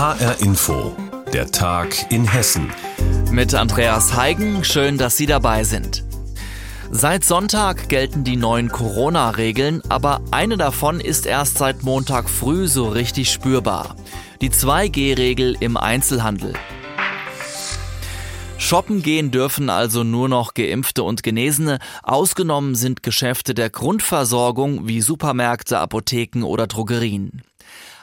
HR Info, der Tag in Hessen. Mit Andreas Heigen, schön, dass Sie dabei sind. Seit Sonntag gelten die neuen Corona-Regeln, aber eine davon ist erst seit Montag früh so richtig spürbar. Die 2G-Regel im Einzelhandel. Shoppen gehen dürfen also nur noch Geimpfte und Genesene. Ausgenommen sind Geschäfte der Grundversorgung wie Supermärkte, Apotheken oder Drogerien.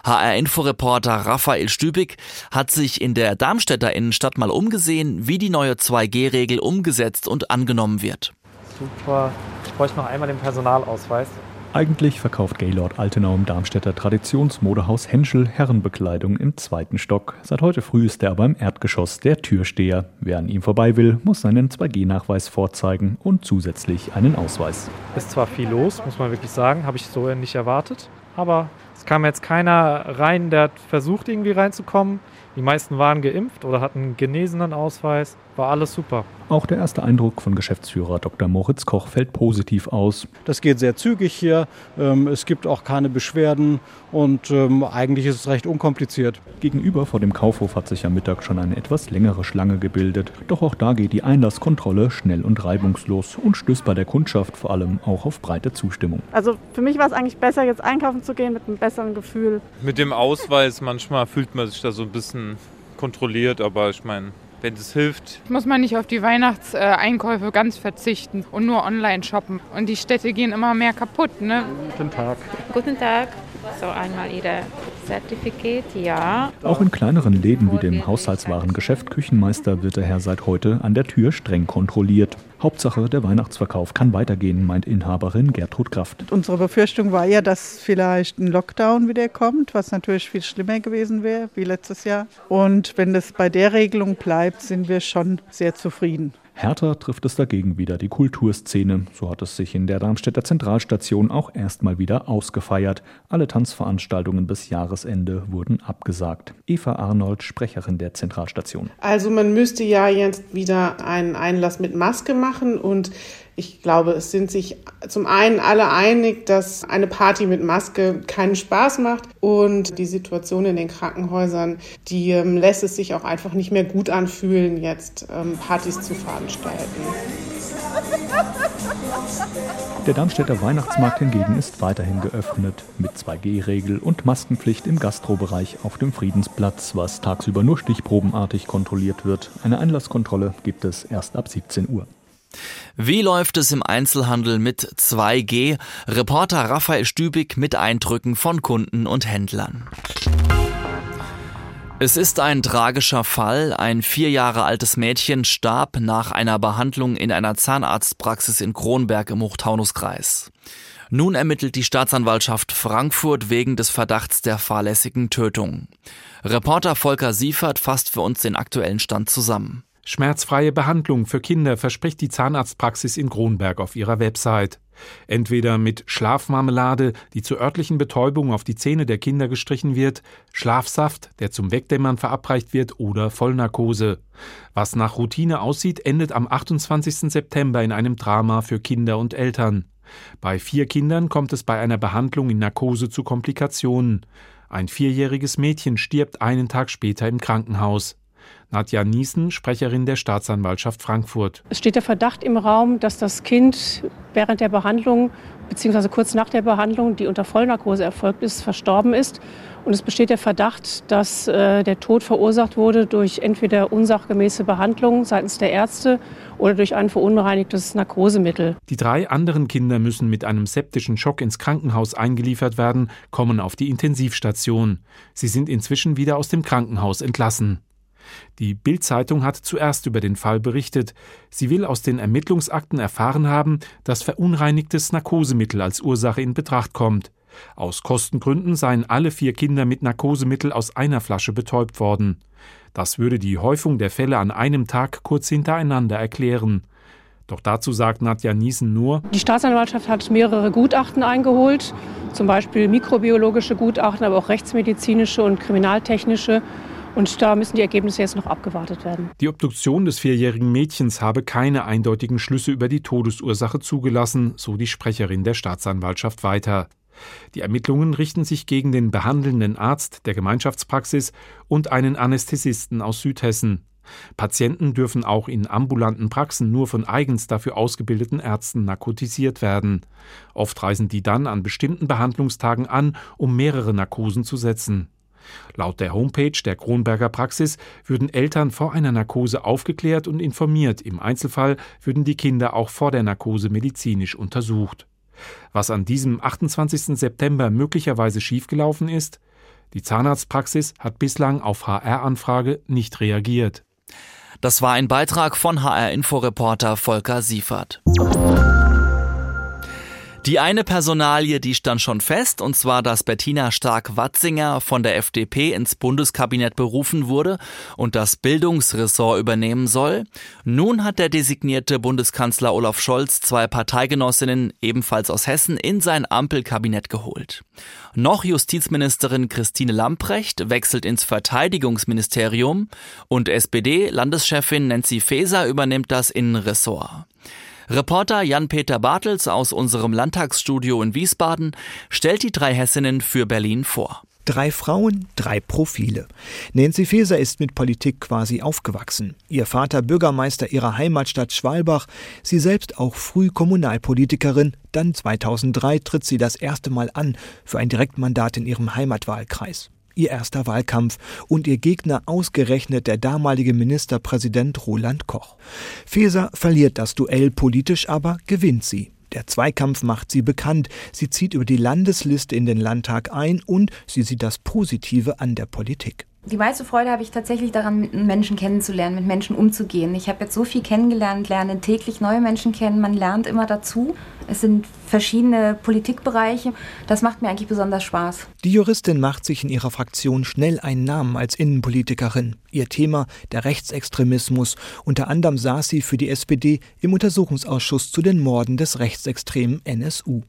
HR-Inforeporter Raphael Stübig hat sich in der Darmstädter Innenstadt mal umgesehen, wie die neue 2G-Regel umgesetzt und angenommen wird. Super. Ich bräuchte noch einmal den Personalausweis. Eigentlich verkauft Gaylord Altenau im Darmstädter Traditionsmodehaus Henschel Herrenbekleidung im zweiten Stock. Seit heute früh ist er aber im Erdgeschoss der Türsteher. Wer an ihm vorbei will, muss seinen 2G-Nachweis vorzeigen und zusätzlich einen Ausweis. Ist zwar viel los, muss man wirklich sagen, habe ich so nicht erwartet. Aber es kam jetzt keiner rein, der hat versucht, irgendwie reinzukommen. Die meisten waren geimpft oder hatten einen genesenen Ausweis. War alles super. Auch der erste Eindruck von Geschäftsführer Dr. Moritz Koch fällt positiv aus. Das geht sehr zügig hier. Ähm, es gibt auch keine Beschwerden und ähm, eigentlich ist es recht unkompliziert. Gegenüber vor dem Kaufhof hat sich am Mittag schon eine etwas längere Schlange gebildet. Doch auch da geht die Einlasskontrolle schnell und reibungslos und stößt bei der Kundschaft vor allem auch auf breite Zustimmung. Also für mich war es eigentlich besser, jetzt einkaufen zu gehen mit einem besseren Gefühl. Mit dem Ausweis manchmal fühlt man sich da so ein bisschen kontrolliert, aber ich meine, wenn es hilft. Muss man nicht auf die Weihnachtseinkäufe ganz verzichten und nur online shoppen. Und die Städte gehen immer mehr kaputt. Ne? Guten Tag. Guten Tag. So einmal Ihre Zertifikat, ja. Auch in kleineren Läden wie dem Haushaltswarengeschäft Küchenmeister wird der Herr seit heute an der Tür streng kontrolliert. Hauptsache, der Weihnachtsverkauf kann weitergehen, meint Inhaberin Gertrud Kraft. Unsere Befürchtung war ja, dass vielleicht ein Lockdown wieder kommt, was natürlich viel schlimmer gewesen wäre wie letztes Jahr. Und wenn das bei der Regelung bleibt, sind wir schon sehr zufrieden. Härter trifft es dagegen wieder die Kulturszene. So hat es sich in der Darmstädter Zentralstation auch erstmal wieder ausgefeiert. Alle Tanzveranstaltungen bis Jahresende wurden abgesagt. Eva Arnold, Sprecherin der Zentralstation. Also man müsste ja jetzt wieder einen Einlass mit Maske machen und ich glaube, es sind sich zum einen alle einig, dass eine Party mit Maske keinen Spaß macht und die Situation in den Krankenhäusern, die ähm, lässt es sich auch einfach nicht mehr gut anfühlen, jetzt ähm, Partys zu veranstalten. Der Darmstädter Weihnachtsmarkt hingegen ist weiterhin geöffnet, mit 2G-Regel und Maskenpflicht im Gastrobereich auf dem Friedensplatz, was tagsüber nur stichprobenartig kontrolliert wird. Eine Einlasskontrolle gibt es erst ab 17 Uhr. Wie läuft es im Einzelhandel mit 2G? Reporter Raphael Stübig mit Eindrücken von Kunden und Händlern. Es ist ein tragischer Fall. Ein vier Jahre altes Mädchen starb nach einer Behandlung in einer Zahnarztpraxis in Kronberg im Hochtaunuskreis. Nun ermittelt die Staatsanwaltschaft Frankfurt wegen des Verdachts der fahrlässigen Tötung. Reporter Volker Siefert fasst für uns den aktuellen Stand zusammen. Schmerzfreie Behandlung für Kinder verspricht die Zahnarztpraxis in Kronberg auf ihrer Website. Entweder mit Schlafmarmelade, die zur örtlichen Betäubung auf die Zähne der Kinder gestrichen wird, Schlafsaft, der zum Wegdämmern verabreicht wird, oder Vollnarkose. Was nach Routine aussieht, endet am 28. September in einem Drama für Kinder und Eltern. Bei vier Kindern kommt es bei einer Behandlung in Narkose zu Komplikationen. Ein vierjähriges Mädchen stirbt einen Tag später im Krankenhaus. Nadja Niesen, Sprecherin der Staatsanwaltschaft Frankfurt. Es steht der Verdacht im Raum, dass das Kind während der Behandlung bzw. kurz nach der Behandlung, die unter Vollnarkose erfolgt ist, verstorben ist. Und es besteht der Verdacht, dass äh, der Tod verursacht wurde durch entweder unsachgemäße Behandlung seitens der Ärzte oder durch ein verunreinigtes Narkosemittel. Die drei anderen Kinder müssen mit einem septischen Schock ins Krankenhaus eingeliefert werden, kommen auf die Intensivstation. Sie sind inzwischen wieder aus dem Krankenhaus entlassen. Die Bild-Zeitung hat zuerst über den Fall berichtet. Sie will aus den Ermittlungsakten erfahren haben, dass verunreinigtes Narkosemittel als Ursache in Betracht kommt. Aus Kostengründen seien alle vier Kinder mit Narkosemittel aus einer Flasche betäubt worden. Das würde die Häufung der Fälle an einem Tag kurz hintereinander erklären. Doch dazu sagt Nadja Niesen nur, die Staatsanwaltschaft hat mehrere Gutachten eingeholt, zum Beispiel mikrobiologische Gutachten, aber auch rechtsmedizinische und kriminaltechnische. Und da müssen die Ergebnisse jetzt noch abgewartet werden. Die Obduktion des vierjährigen Mädchens habe keine eindeutigen Schlüsse über die Todesursache zugelassen, so die Sprecherin der Staatsanwaltschaft weiter. Die Ermittlungen richten sich gegen den behandelnden Arzt der Gemeinschaftspraxis und einen Anästhesisten aus Südhessen. Patienten dürfen auch in ambulanten Praxen nur von eigens dafür ausgebildeten Ärzten narkotisiert werden. Oft reisen die dann an bestimmten Behandlungstagen an, um mehrere Narkosen zu setzen. Laut der Homepage der Kronberger Praxis würden Eltern vor einer Narkose aufgeklärt und informiert, im Einzelfall würden die Kinder auch vor der Narkose medizinisch untersucht. Was an diesem 28. September möglicherweise schiefgelaufen ist? Die Zahnarztpraxis hat bislang auf HR-Anfrage nicht reagiert. Das war ein Beitrag von HR-Inforeporter Volker Siefert. Die eine Personalie, die stand schon fest, und zwar, dass Bettina Stark-Watzinger von der FDP ins Bundeskabinett berufen wurde und das Bildungsressort übernehmen soll. Nun hat der designierte Bundeskanzler Olaf Scholz zwei Parteigenossinnen, ebenfalls aus Hessen, in sein Ampelkabinett geholt. Noch Justizministerin Christine Lamprecht wechselt ins Verteidigungsministerium und SPD-Landeschefin Nancy Faeser übernimmt das Innenressort. Reporter Jan-Peter Bartels aus unserem Landtagsstudio in Wiesbaden stellt die drei Hessinnen für Berlin vor. Drei Frauen, drei Profile. Nancy Faeser ist mit Politik quasi aufgewachsen. Ihr Vater Bürgermeister ihrer Heimatstadt Schwalbach, sie selbst auch früh Kommunalpolitikerin. Dann 2003 tritt sie das erste Mal an für ein Direktmandat in ihrem Heimatwahlkreis ihr erster Wahlkampf und ihr Gegner ausgerechnet der damalige Ministerpräsident Roland Koch. Feser verliert das Duell politisch, aber gewinnt sie. Der Zweikampf macht sie bekannt. Sie zieht über die Landesliste in den Landtag ein und sie sieht das Positive an der Politik. Die meiste Freude habe ich tatsächlich daran, Menschen kennenzulernen, mit Menschen umzugehen. Ich habe jetzt so viel kennengelernt, lerne täglich neue Menschen kennen, man lernt immer dazu. Es sind verschiedene Politikbereiche. Das macht mir eigentlich besonders Spaß. Die Juristin macht sich in ihrer Fraktion schnell einen Namen als Innenpolitikerin. Ihr Thema der Rechtsextremismus. Unter anderem saß sie für die SPD im Untersuchungsausschuss zu den Morden des rechtsextremen NSU.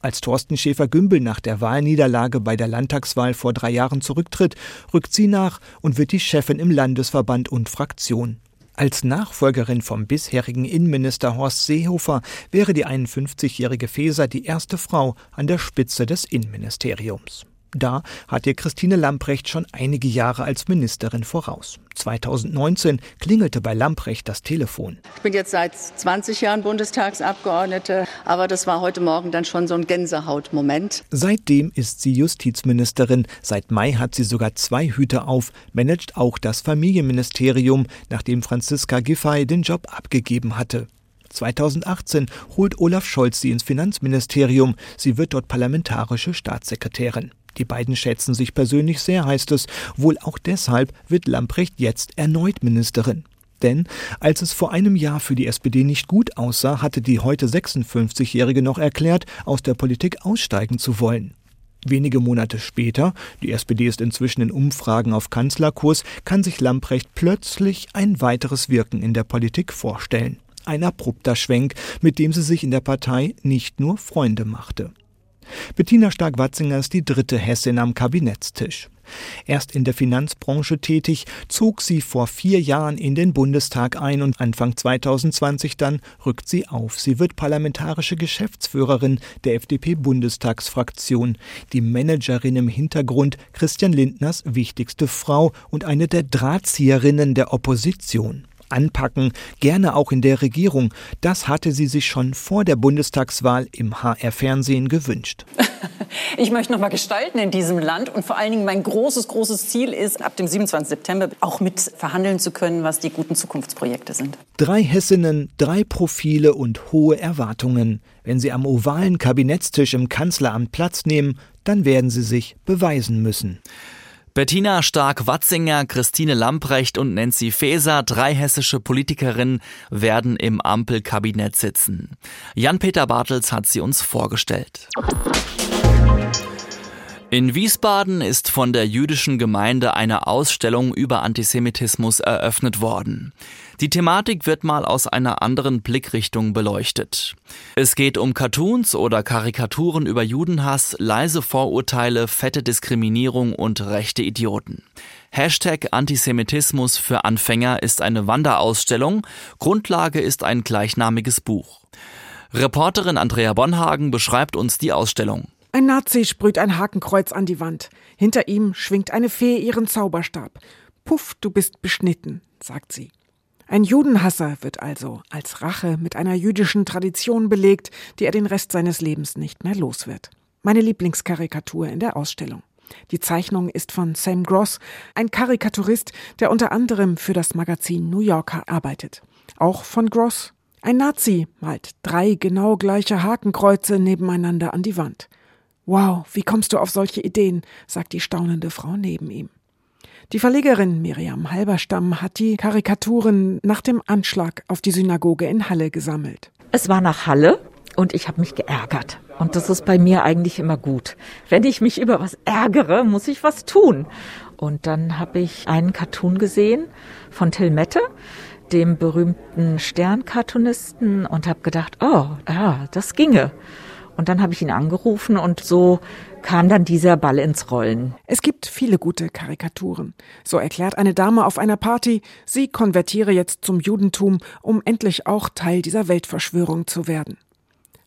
Als Thorsten Schäfer-Gümbel nach der Wahlniederlage bei der Landtagswahl vor drei Jahren zurücktritt, rückt sie nach und wird die Chefin im Landesverband und Fraktion. Als Nachfolgerin vom bisherigen Innenminister Horst Seehofer wäre die 51-jährige Feser die erste Frau an der Spitze des Innenministeriums. Da hat ihr Christine Lamprecht schon einige Jahre als Ministerin voraus. 2019 klingelte bei Lamprecht das Telefon. Ich bin jetzt seit 20 Jahren Bundestagsabgeordnete, aber das war heute Morgen dann schon so ein Gänsehautmoment. Seitdem ist sie Justizministerin. Seit Mai hat sie sogar zwei Hüte auf, managt auch das Familienministerium, nachdem Franziska Giffey den Job abgegeben hatte. 2018 holt Olaf Scholz sie ins Finanzministerium. Sie wird dort parlamentarische Staatssekretärin. Die beiden schätzen sich persönlich sehr, heißt es. Wohl auch deshalb wird Lamprecht jetzt erneut Ministerin. Denn als es vor einem Jahr für die SPD nicht gut aussah, hatte die heute 56-Jährige noch erklärt, aus der Politik aussteigen zu wollen. Wenige Monate später, die SPD ist inzwischen in Umfragen auf Kanzlerkurs, kann sich Lamprecht plötzlich ein weiteres Wirken in der Politik vorstellen. Ein abrupter Schwenk, mit dem sie sich in der Partei nicht nur Freunde machte. Bettina Stark-Watzinger ist die dritte Hessin am Kabinettstisch. Erst in der Finanzbranche tätig, zog sie vor vier Jahren in den Bundestag ein und Anfang 2020 dann rückt sie auf. Sie wird parlamentarische Geschäftsführerin der FDP-Bundestagsfraktion, die Managerin im Hintergrund Christian Lindners wichtigste Frau und eine der Drahtzieherinnen der Opposition anpacken, gerne auch in der Regierung. Das hatte sie sich schon vor der Bundestagswahl im HR-Fernsehen gewünscht. Ich möchte noch mal gestalten in diesem Land und vor allen Dingen mein großes, großes Ziel ist, ab dem 27. September auch mit verhandeln zu können, was die guten Zukunftsprojekte sind. Drei Hessinnen, drei Profile und hohe Erwartungen. Wenn sie am ovalen Kabinettstisch im Kanzleramt Platz nehmen, dann werden sie sich beweisen müssen. Bettina Stark-Watzinger, Christine Lamprecht und Nancy Faeser, drei hessische Politikerinnen, werden im Ampelkabinett sitzen. Jan-Peter Bartels hat sie uns vorgestellt. In Wiesbaden ist von der jüdischen Gemeinde eine Ausstellung über Antisemitismus eröffnet worden. Die Thematik wird mal aus einer anderen Blickrichtung beleuchtet. Es geht um Cartoons oder Karikaturen über Judenhass, leise Vorurteile, fette Diskriminierung und rechte Idioten. Hashtag Antisemitismus für Anfänger ist eine Wanderausstellung, Grundlage ist ein gleichnamiges Buch. Reporterin Andrea Bonhagen beschreibt uns die Ausstellung. Ein Nazi sprüht ein Hakenkreuz an die Wand. Hinter ihm schwingt eine Fee ihren Zauberstab. Puff, du bist beschnitten, sagt sie. Ein Judenhasser wird also als Rache mit einer jüdischen Tradition belegt, die er den Rest seines Lebens nicht mehr los wird. Meine Lieblingskarikatur in der Ausstellung. Die Zeichnung ist von Sam Gross, ein Karikaturist, der unter anderem für das Magazin New Yorker arbeitet. Auch von Gross. Ein Nazi malt drei genau gleiche Hakenkreuze nebeneinander an die Wand. Wow, wie kommst du auf solche Ideen? sagt die staunende Frau neben ihm. Die Verlegerin Miriam Halberstam hat die Karikaturen nach dem Anschlag auf die Synagoge in Halle gesammelt. Es war nach Halle und ich habe mich geärgert. Und das ist bei mir eigentlich immer gut. Wenn ich mich über was ärgere, muss ich was tun. Und dann habe ich einen Cartoon gesehen von Till Mette, dem berühmten Stern-Cartoonisten, und habe gedacht, oh, ja, das ginge. Und dann habe ich ihn angerufen und so kam dann dieser Ball ins Rollen. Es gibt viele gute Karikaturen. So erklärt eine Dame auf einer Party, sie konvertiere jetzt zum Judentum, um endlich auch Teil dieser Weltverschwörung zu werden.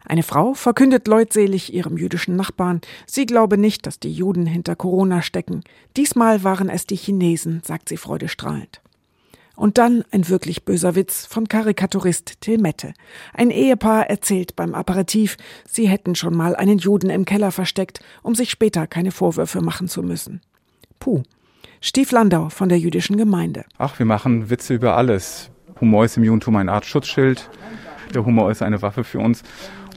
Eine Frau verkündet leutselig ihrem jüdischen Nachbarn, sie glaube nicht, dass die Juden hinter Corona stecken. Diesmal waren es die Chinesen, sagt sie freudestrahlend. Und dann ein wirklich böser Witz von Karikaturist Till Mette. Ein Ehepaar erzählt beim Aperitif, sie hätten schon mal einen Juden im Keller versteckt, um sich später keine Vorwürfe machen zu müssen. Puh. Stief Landau von der jüdischen Gemeinde. Ach, wir machen Witze über alles. Humor ist im Judentum eine Art Schutzschild. Der Humor ist eine Waffe für uns.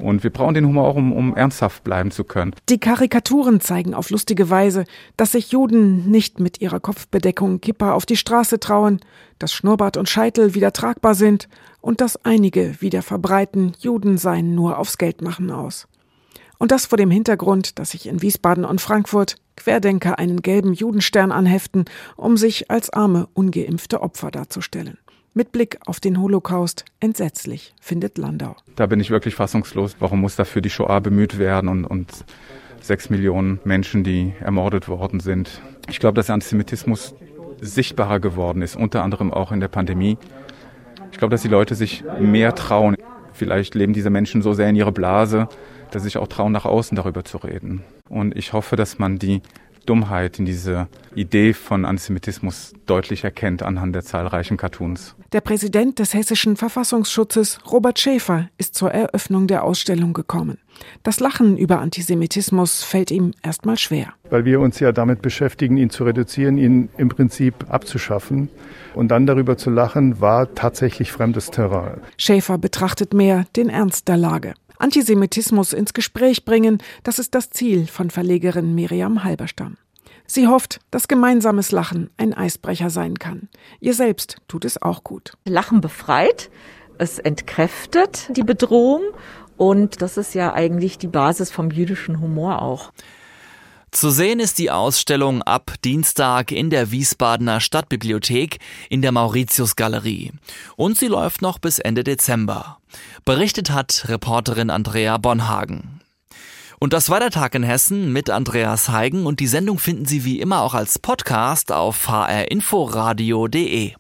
Und wir brauchen den Humor auch, um, um ernsthaft bleiben zu können. Die Karikaturen zeigen auf lustige Weise, dass sich Juden nicht mit ihrer Kopfbedeckung Kippa auf die Straße trauen, dass Schnurrbart und Scheitel wieder tragbar sind und dass einige wieder verbreiten, Juden seien nur aufs Geld machen aus. Und das vor dem Hintergrund, dass sich in Wiesbaden und Frankfurt Querdenker einen gelben Judenstern anheften, um sich als arme, ungeimpfte Opfer darzustellen. Mit Blick auf den Holocaust entsetzlich, findet Landau. Da bin ich wirklich fassungslos. Warum muss dafür die Shoah bemüht werden und, und sechs Millionen Menschen, die ermordet worden sind? Ich glaube, dass Antisemitismus sichtbarer geworden ist, unter anderem auch in der Pandemie. Ich glaube, dass die Leute sich mehr trauen. Vielleicht leben diese Menschen so sehr in ihrer Blase, dass sie sich auch trauen, nach außen darüber zu reden. Und ich hoffe, dass man die Dummheit in diese Idee von Antisemitismus deutlich erkennt anhand der zahlreichen Cartoons. Der Präsident des hessischen Verfassungsschutzes, Robert Schäfer, ist zur Eröffnung der Ausstellung gekommen. Das Lachen über Antisemitismus fällt ihm erstmal schwer. Weil wir uns ja damit beschäftigen, ihn zu reduzieren, ihn im Prinzip abzuschaffen. Und dann darüber zu lachen, war tatsächlich fremdes Terrain. Schäfer betrachtet mehr den Ernst der Lage. Antisemitismus ins Gespräch bringen, das ist das Ziel von Verlegerin Miriam Halberstam. Sie hofft, dass gemeinsames Lachen ein Eisbrecher sein kann. Ihr selbst tut es auch gut. Lachen befreit, es entkräftet die Bedrohung und das ist ja eigentlich die Basis vom jüdischen Humor auch. Zu sehen ist die Ausstellung ab Dienstag in der Wiesbadener Stadtbibliothek in der Mauritius-Galerie. Und sie läuft noch bis Ende Dezember. Berichtet hat Reporterin Andrea Bonhagen. Und das war der Tag in Hessen mit Andreas Heigen und die Sendung finden Sie wie immer auch als Podcast auf hrinforadio.de.